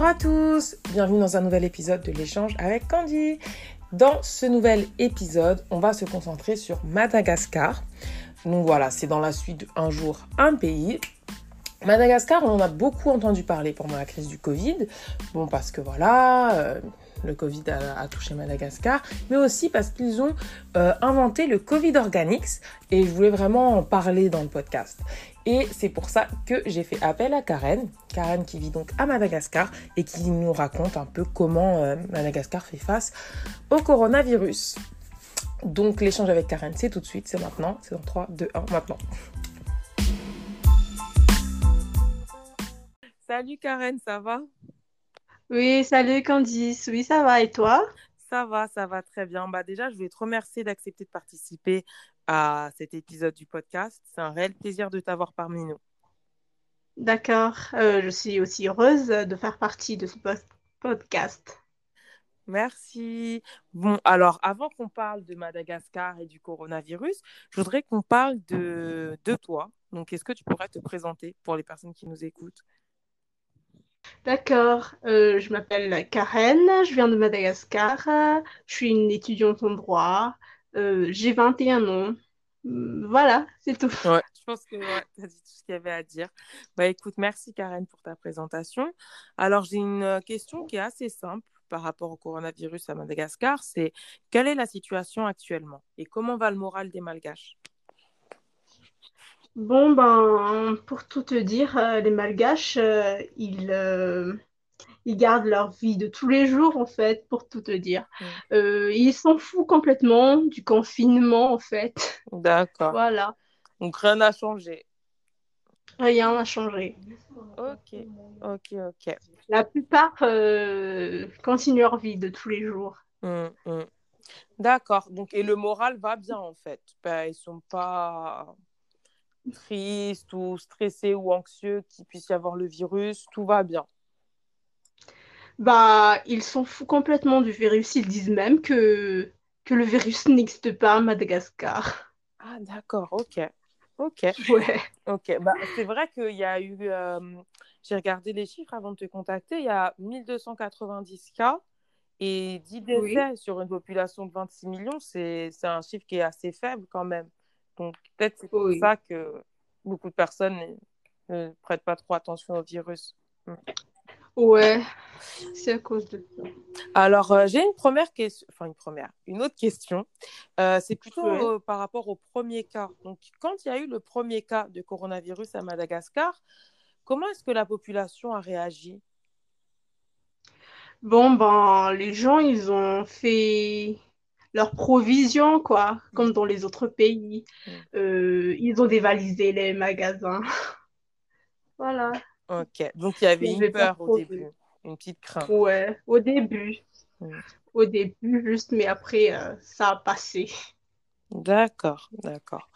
Bonjour à tous, bienvenue dans un nouvel épisode de l'échange avec Candy. Dans ce nouvel épisode, on va se concentrer sur Madagascar. Donc voilà, c'est dans la suite Un jour, un pays. Madagascar, on en a beaucoup entendu parler pendant la crise du Covid. Bon, parce que voilà, euh, le Covid a, touché Madagascar, mais aussi parce qu'ils ont euh, inventé le Covid Organics et je voulais vraiment en parler dans le podcast. Et c'est pour ça que j'ai fait appel à Karen, Karen qui vit donc à Madagascar et qui nous raconte un peu comment euh, Madagascar fait face au coronavirus. Donc l'échange avec Karen, c'est tout de suite, c'est maintenant, c'est dans 3, 2, 1, maintenant. Salut Karen, ça va? Oui, salut Candice, oui ça va et toi? Ça va, ça va très bien. Bah déjà, je voulais te remercier d'accepter de participer à cet épisode du podcast. C'est un réel plaisir de t'avoir parmi nous. D'accord. Euh, je suis aussi heureuse de faire partie de ce podcast. Merci. Bon, alors, avant qu'on parle de Madagascar et du coronavirus, je voudrais qu'on parle de, de toi. Donc, est-ce que tu pourrais te présenter pour les personnes qui nous écoutent? D'accord, euh, je m'appelle Karen, je viens de Madagascar, je suis une étudiante en droit, euh, j'ai 21 ans. Mm, voilà, c'est tout. Ouais, je pense que tu as dit tout ce qu'il y avait à dire. Bah écoute, merci Karen pour ta présentation. Alors j'ai une euh, question qui est assez simple par rapport au coronavirus à Madagascar, c'est quelle est la situation actuellement? Et comment va le moral des Malgaches? Bon, ben, pour tout te dire, euh, les Malgaches, euh, ils, euh, ils gardent leur vie de tous les jours, en fait, pour tout te dire. Mm. ils s'en foutent complètement du confinement, en fait. D'accord. Voilà. Donc, rien n'a changé. Rien n'a changé. Ok, ok, ok. La plupart continuent leur vie de tous les jours. Mm, mm. D'accord. Donc, et le moral va bien, en fait. Ben, ils sont pas triste ou stressé ou anxieux qu'il puisse y avoir le virus, tout va bien. Bah, ils s'en foutent complètement du virus. Ils disent même que, que le virus n'existe pas à Madagascar. Ah, d'accord, ok. Ok. Ouais. Ok, bah, c'est vrai qu'il y a eu. Euh, j'ai regardé les chiffres avant de te contacter. Il y a 1290 cas et 10 décès sur une population de 26 millions. C'est un chiffre qui est assez faible quand même. Donc, peut-être c'est pour ça que beaucoup de personnes ne prêtent pas trop attention au virus. Ouais, c'est à cause de ça. Alors, euh, j'ai une première question, enfin une première, une autre question. Euh, c'est plutôt euh, par rapport au premier cas. Donc, quand il y a eu le premier cas de coronavirus à Madagascar, comment est-ce que la population a réagi? Bon, ben, les gens, ils ont fait leurs provisions, quoi, comme dans les autres pays. Mm. Euh, ils ont dévalisé les magasins. voilà. Ok, donc il y avait une peur au début, une petite crainte. Ouais, au début. Mm. Au début, juste, mais après, euh, ça a passé. D'accord, d'accord.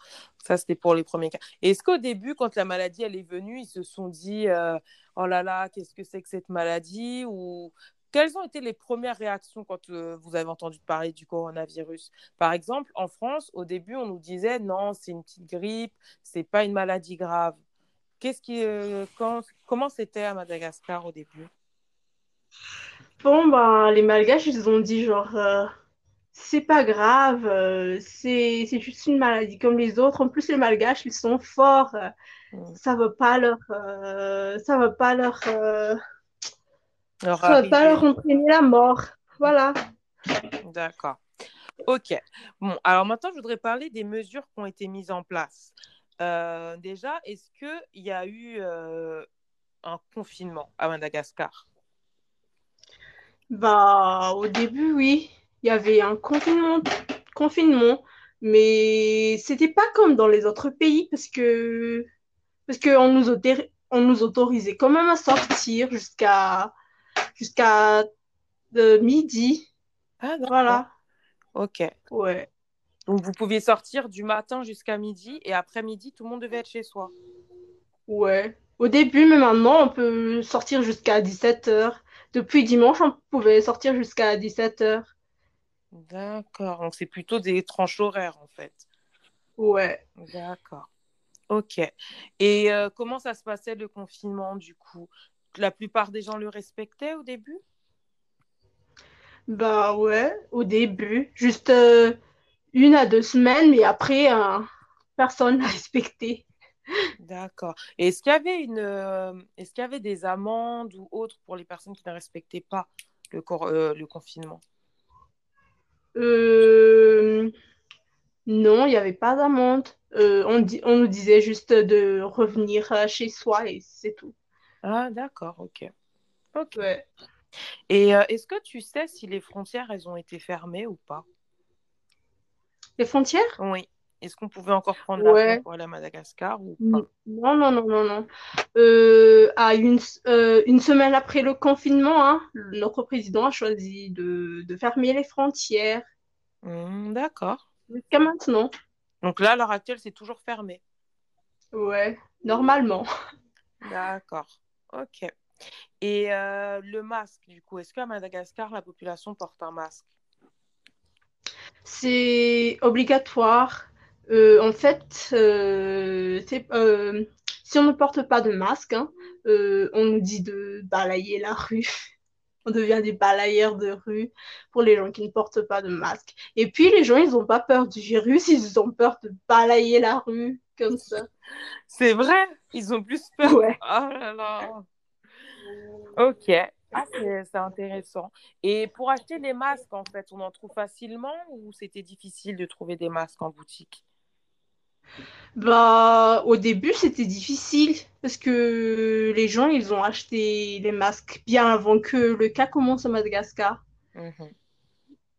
Ça, c'était pour les premiers cas. Est-ce qu'au début, quand la maladie elle est venue, ils se sont dit euh, Oh là là, qu'est-ce que c'est que cette maladie? Ou quelles ont été les premières réactions quand euh, vous avez entendu parler du coronavirus? Par exemple, en France, au début, on nous disait non, c'est une petite grippe, c'est pas une maladie grave. Qu'est-ce qui, euh, comment c'était à Madagascar au début? Bon, ben, les Malgaches, ils ont dit genre, euh, c'est pas grave, c'est juste une maladie comme les autres. En plus, les Malgaches, ils sont forts. Mm. Ça va pas leur, ça va pas leur ça va pas leur entraîner la mort. Voilà. D'accord. Ok. Bon, alors maintenant, je voudrais parler des mesures qui ont été mises en place. Euh, déjà, est-ce qu'il y a eu euh, un confinement à Madagascar? Bah, au début, oui. Il y avait un confinement, confinement mais c'était pas comme dans les autres pays parce que parce qu'on nous, on nous autorisait quand même à sortir jusqu'à jusqu'à euh, midi. Ah, voilà. Ok. Ouais. Donc vous pouviez sortir du matin jusqu'à midi et après midi, tout le monde devait être chez soi. Ouais. Au début, mais maintenant, on peut sortir jusqu'à 17h. Depuis dimanche, on pouvait sortir jusqu'à 17h. D'accord. Donc c'est plutôt des tranches horaires en fait. Ouais. D'accord. Ok. Et euh, comment ça se passait le confinement du coup? La plupart des gens le respectaient au début? Bah ouais, au début, juste euh, une à deux semaines, mais après, euh, personne n'a respecté. D'accord. Et est-ce qu'il y avait une, euh, est-ce qu'il y avait des amendes ou autres pour les personnes qui ne respectaient pas le, cor- euh, le confinement? Euh, non, il n'y avait pas d'amende. On nous disait juste de revenir chez soi et c'est tout. Ah, d'accord, ok. Ok. Ouais. Et euh, est-ce que tu sais si les frontières, elles ont été fermées ou pas? Les frontières? Oui. Est-ce qu'on pouvait encore prendre Ouais. pour aller à Madagascar ou pas? Non, non, non, non, non. Euh, à une, euh, une semaine après le confinement, hein, notre président a choisi de, de fermer les frontières Hmm, d'accord. jusqu'à maintenant. Donc là, à l'heure actuelle, c'est toujours fermé. Ouais, normalement. D'accord. Ok. Et euh, le masque, du coup, est-ce qu'à Madagascar, la population porte un masque? C'est obligatoire. Euh, en fait, euh, si on ne porte pas de masque, hein, on nous dit de balayer la rue. On devient des balayeurs de rue pour les gens qui ne portent pas de masque. Et puis, les gens, ils n'ont pas peur du virus, ils ont peur de balayer la rue comme ça. C'est vrai, ils ont plus peur. Ouais. Oh là là. Ok. Ah, c'est intéressant. Et pour acheter les masques, en fait, on en trouve facilement ou c'était difficile de trouver des masques en boutique? Bah, au début, c'était difficile parce que les gens, ils ont acheté les masques bien avant que le cas commence à Madagascar. Mhm.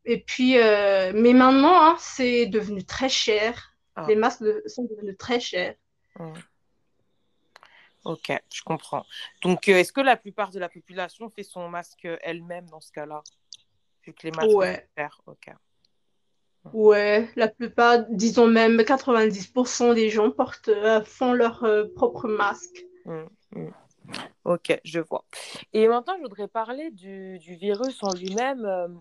Et puis, euh, mais maintenant, hein, c'est devenu très cher. Ah. Les masques de- sont devenus très chers. Mhm. Ok, je comprends. Donc, euh, est-ce que la plupart de la population fait son masque elle-même dans ce cas-là? Vu que les masques sont Ouais, chers. Ok. ouais. La plupart, disons même 90% des gens portent, euh, font leur euh, propre masque. Mhm. Ok, je vois. Et maintenant, je voudrais parler du, du virus en lui-même.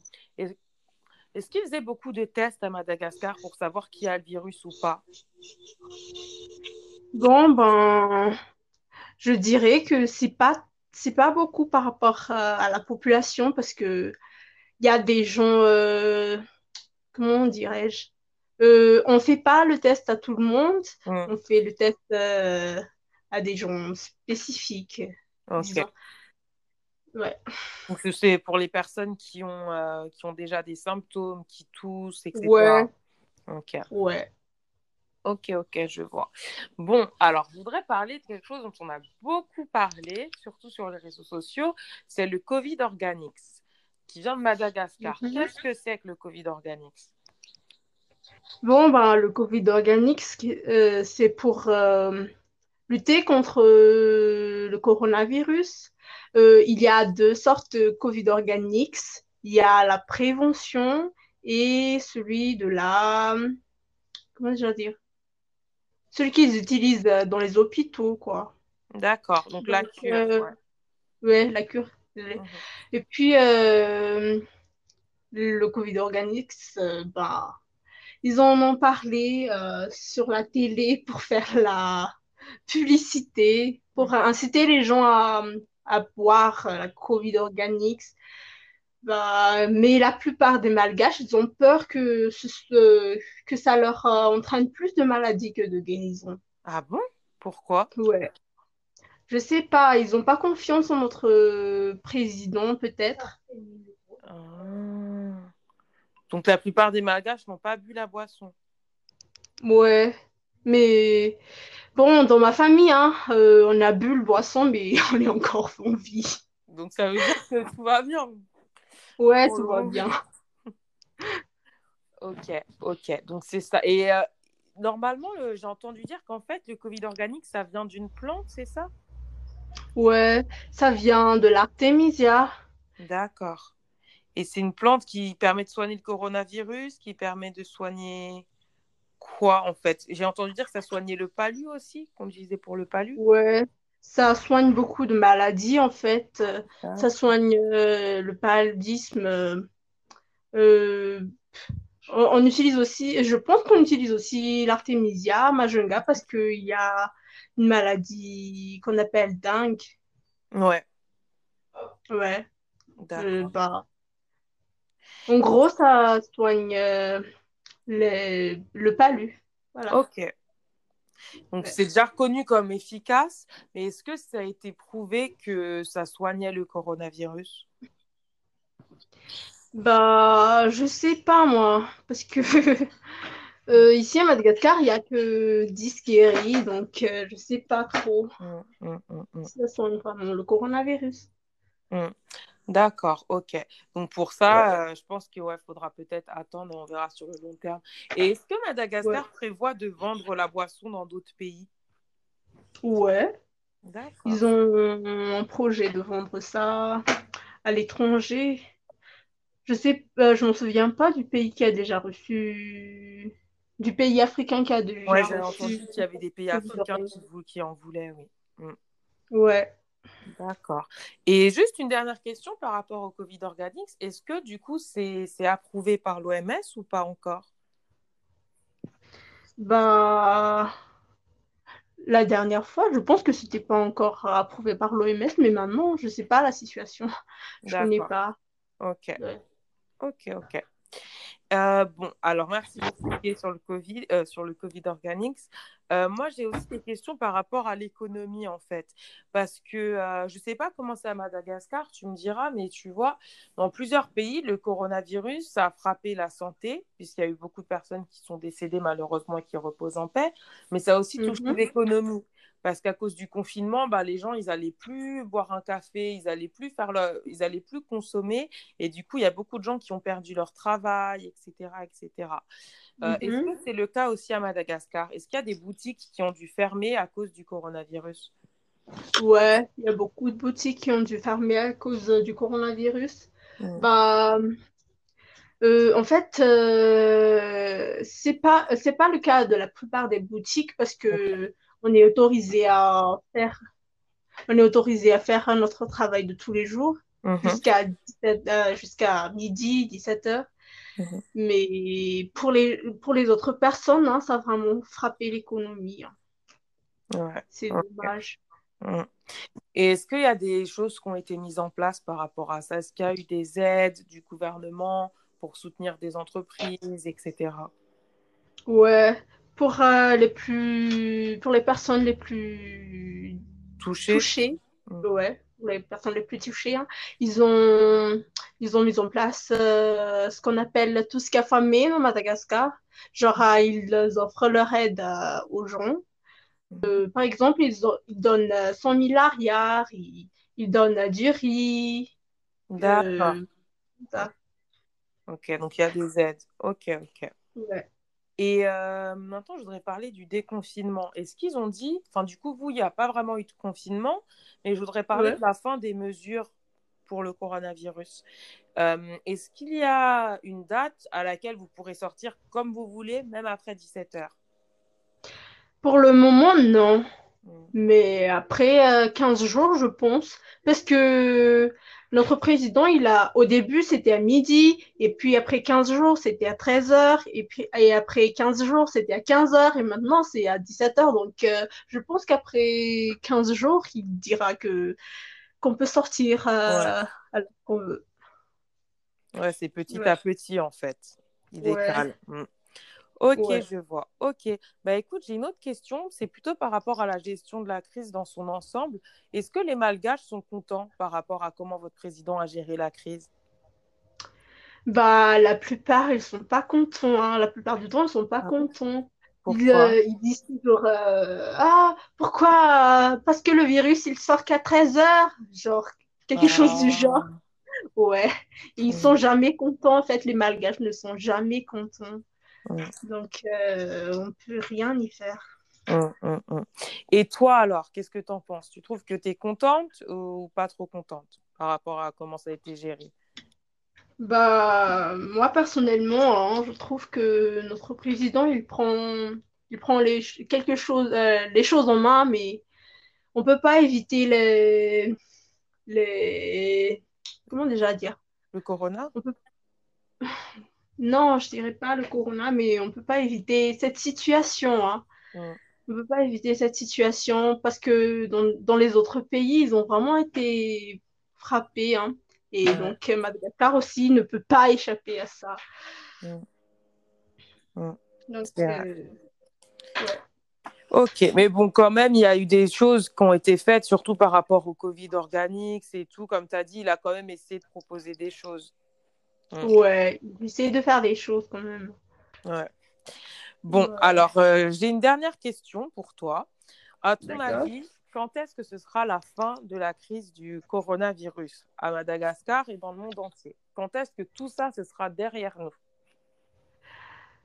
Euh, Est- Est-ce qu'ils faisaient beaucoup de tests à Madagascar pour savoir qui a le virus ou pas? Bon, ben, je dirais que c'est pas, c'est pas beaucoup par rapport à, à la population parce que il y a des gens, euh, comment dirais-je? Euh, on fait pas le test à tout le monde, Mhm. on fait le test euh, à des gens spécifiques. Ouais, Donc, c'est pour les personnes qui ont, euh, qui ont déjà des symptômes, qui toussent, etc. ouais, Ok, ouais. ok, ok, je vois. Bon, alors, je voudrais parler de quelque chose dont on a beaucoup parlé, surtout sur les réseaux sociaux, c'est le Covid Organics, qui vient de Madagascar. Mhm. Qu'est-ce que c'est que le Covid Organics? Bon, ben, le Covid qui- euh, c'est pour euh, lutter contre le coronavirus. Euh, il y a deux sortes de Covid organiques. Il y a la prévention et celui de la... Comment je vais dire? Celui qu'ils utilisent dans les hôpitaux, quoi. D'accord, donc la cure, euh, ouais. ouais, la cure. Mhm. Et puis, euh, le Covid organique, euh, ben, Ils en ont parlé euh, sur la télé pour faire la publicité, pour inciter les gens à, à boire euh, la Covid organique. Bah, mais la plupart des Malgaches, ils ont peur que, ce, que ça leur euh, entraîne plus de maladies que de guérison. Ah bon? Pourquoi? Ouais. Je sais pas, ils n'ont pas confiance en notre euh, président, peut-être. Ah. Donc la plupart des Malgaches n'ont pas bu la boisson? Ouais. Mais bon, dans ma famille, hein, euh, on a bu le boisson, mais on est encore en vie. Donc ça veut dire que tout va bien. Ouais, tout va bien. Ok, ok. Donc c'est ça. Et euh, normalement, le- j'ai entendu dire qu'en fait, le Covid organique, ça vient d'une plante, c'est ça? Ouais, ça vient de l'artémisia. D'accord. Et c'est une plante qui permet de soigner le coronavirus, qui permet de soigner quoi en fait? J'ai entendu dire que ça soignait le palu aussi, qu'on utilisait pour le palu. Ouais, ça soigne beaucoup de maladies en fait. Ah. Ça soigne euh, le paludisme. euh, euh, on, on utilise aussi, je pense qu'on utilise aussi l'artémisia majunga parce qu'il y a une maladie qu'on appelle dengue. Ouais, Ouais. D'accord. Euh, bah, en gros, ça soigne les- le palu. Voilà. Ok. Donc, Ouais. c'est déjà reconnu comme efficace, mais est-ce que ça a été prouvé que ça soignait le coronavirus? Bah, je sais pas moi, parce que euh, ici à Madagascar, il n'y a que 10 guéris, donc euh, je sais pas trop Mm, mm, mm, si ça soigne vraiment le coronavirus. D'accord, ok. Donc pour ça, euh, je pense qu'il ouais, faudra peut-être attendre, on verra sur le long terme. Et est-ce que Madagascar Ouais. prévoit de vendre la boisson dans d'autres pays? Ouais, D'accord. ils ont un projet de vendre ça à l'étranger. Je sais, euh, je m'en souviens pas du pays qui a déjà reçu, du pays africain qui a déjà Ouais, j'avais entendu reçu. qu'il y avait des pays africains qui en voulaient, oui. Mm. Ouais. D'accord. Et juste une dernière question par rapport au Covid Organics. Est-ce que du coup c'est approuvé par l'OMS ou pas encore? Bah, la dernière fois, je pense que c'était pas encore approuvé par l'OMS, mais maintenant, je sais pas la situation. Je connais pas. Ok. Ouais. Ok, ok. Euh, bon, alors merci beaucoup sur le Covid, euh, sur le Covid Organics. Euh, moi, j'ai aussi des questions par rapport à l'économie, en fait. Parce que euh, je ne sais pas comment c'est à Madagascar, tu me diras, mais tu vois, dans plusieurs pays, le coronavirus, ça a frappé la santé, puisqu'il y a eu beaucoup de personnes qui sont décédées, malheureusement, et qui reposent en paix. Mais ça a aussi touché Mhm. l'économie. Parce qu'à cause du confinement, bah, les gens, ils n'allaient plus boire un café, ils n'allaient plus faire le... ils allaient plus consommer. Et du coup, il y a beaucoup de gens qui ont perdu leur travail, etc., etc. Euh, est-ce Mhm. que c'est le cas aussi à Madagascar? Est-ce qu'il y a des boutiques qui ont dû fermer à cause du coronavirus? Ouais, il y a beaucoup de boutiques qui ont dû fermer à cause euh, du coronavirus. Mm. Bah, euh, en fait, euh, c'est pas, c'est pas le cas de la plupart des boutiques parce que on est autorisé à faire, on est autorisé à faire notre travail de tous les jours Mhm. jusqu'à 17, euh, jusqu'à midi, 17 heures. Mhm. Mais pour les, pour les autres personnes, hein, ça a vraiment frappé l'économie. hein. Ouais. C'est dommage. Mm. Et est-ce qu'il y a des choses qui ont été mises en place par rapport à ça? Est-ce qu'il y a eu des aides du gouvernement pour soutenir des entreprises, etc.? Ouais, pour euh, les plus, pour les personnes les plus Touché? touchées, Mm. ouais, pour les personnes les plus touchées, hein, ils ont, ils ont mis en place euh, ce qu'on appelle tout ce qu'a famé à Madagascar. Genre, euh, ils offrent leur aide euh, aux gens. Mhm. Par exemple, ils, ont- ils donnent euh, 100 milliards, ils, ils donnent euh, du riz, D'accord. euh. Ok, donc il y a des aides. Ok, ok. Ouais. Et euh, maintenant, je voudrais parler du déconfinement. Est-ce qu'ils ont dit, enfin, du coup, vous, il n'y a pas vraiment eu de confinement, mais je voudrais parler Ouais. de la fin des mesures pour le coronavirus. Euh, est-ce qu'il y a une date à laquelle vous pourrez sortir comme vous voulez, même après 17 heures? Pour le moment, non. Mm. Mais après euh, 15 jours, je pense, parce que notre président, il a, au début, c'était à midi, et puis après 15 jours, c'était à 13 heures, et puis et après 15 jours, c'était à 15 heures, et maintenant, c'est à 17 heures. Donc, euh, je pense qu'après 15 jours, il dira que qu'on peut sortir Ouais, euh, alors qu'on veut. ouais, c'est petit Ouais. à petit, en fait. Il Ouais. décale. Mm. Ok, Ouais. je vois. Ok. Bah écoute, j'ai une autre question. C'est plutôt par rapport à la gestion de la crise dans son ensemble. Est-ce que les Malgaches sont contents par rapport à comment votre président a géré la crise? Bah, la plupart, ils sont pas contents, hein. La plupart du temps, ils sont pas Ah, contents. Ils, euh, ils disent toujours euh, Ah, pourquoi? euh, Parce que le virus, il sort qu'à 13 heures? Genre, quelque chose du genre. Ah, Ouais. Ils mm, sont jamais contents. En fait, les Malgaches ne sont jamais contents. Mm, Donc, euh, on peut rien y faire. mm, mm. Et toi alors, qu'est-ce que tu en penses? Tu trouves que tu es contente ou pas trop contente par rapport à comment ça a été géré? Bah, moi, personnellement, hein, je trouve que notre président, il prend, il prend les, quelque chose, euh, les choses en main, mais on peut pas éviter les, les, comment déjà dire? Le corona? On peut, non, je dirais pas le corona, mais on peut pas éviter cette situation, hein. Mm, On peut pas éviter cette situation parce que dans, dans les autres pays, ils ont vraiment été frappé. Hein. Et donc, Madagascar aussi ne peut pas échapper à ça. Donc, Ok, mais bon, quand même, il y a eu des choses qui ont été faites, surtout par rapport au Covid organique, c'est tout. Comme tu as dit, il a quand même essayé de proposer des choses. Mm. Ouais, il essaie de faire des choses quand même. Ouais. Bon, alors, euh, j'ai une dernière question pour toi. À ton avis, quand est-ce que ce sera la fin de la crise du coronavirus à Madagascar et dans le monde entier? Quand est-ce que tout ça, ce sera derrière nous?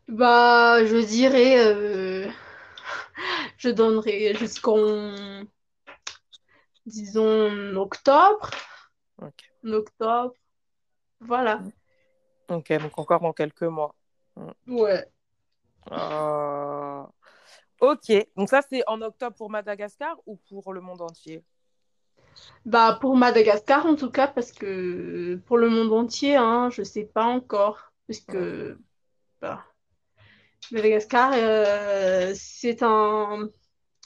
Bah, je dirais, euh, je donnerai jusqu'en, disons, octobre. En octobre. Voilà. Ok, donc encore dans quelques mois. Ouais. Euh, ok, donc ça c'est en octobre pour Madagascar ou pour le monde entier? Bah pour Madagascar en tout cas parce que pour le monde entier, hein, je sais pas encore parce que bah, Madagascar euh, c'est un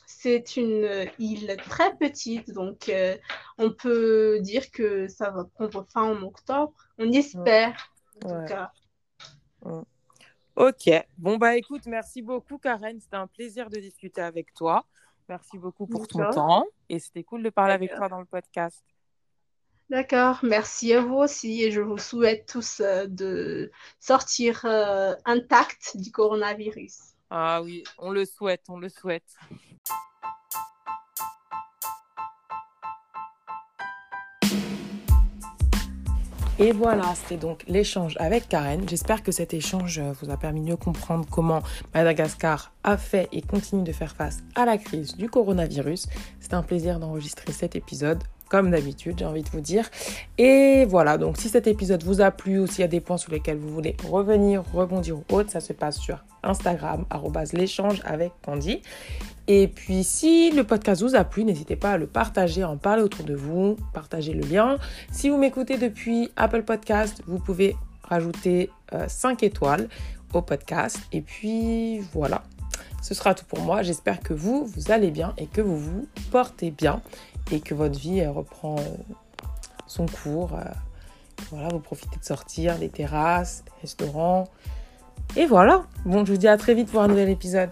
c'est une île très petite donc euh, on peut dire que ça va prendre fin en octobre. On espère en tout cas. Ok. Bon, bah écoute, merci beaucoup, Karen. C'était un plaisir de discuter avec toi. Merci beaucoup pour ton temps. Et c'était cool de parler avec toi dans le podcast. D'accord. Merci à vous aussi. Et je vous souhaite tous euh, de sortir euh, intact du coronavirus. Ah oui, on le souhaite, on le souhaite. Et voilà, c'était donc l'échange avec Karen. J'espère que cet échange euh, vous a permis de mieux comprendre comment Madagascar a fait et continue de faire face à la crise du coronavirus. C'est un plaisir d'enregistrer cet épisode comme d'habitude, j'ai envie de vous dire. Et voilà, donc si cet épisode vous a plu ou s'il y a des points sur lesquels vous voulez revenir, rebondir ou autre, ça se passe sur Instagram, l'échange avec Candy. Et puis, si le podcast vous a plu, n'hésitez pas à le partager, en parler autour de vous, partager le lien. Si vous m'écoutez depuis Apple Podcast, vous pouvez rajouter 5 euh, étoiles au podcast. Et puis, voilà. Ce sera tout pour moi. J'espère que vous, vous allez bien et que vous vous portez bien et que votre vie reprend euh, son cours. Euh, voilà, vous profitez de sortir, des terrasses, des restaurants. Et voilà. Bon, je vous dis à très vite pour un nouvel épisode.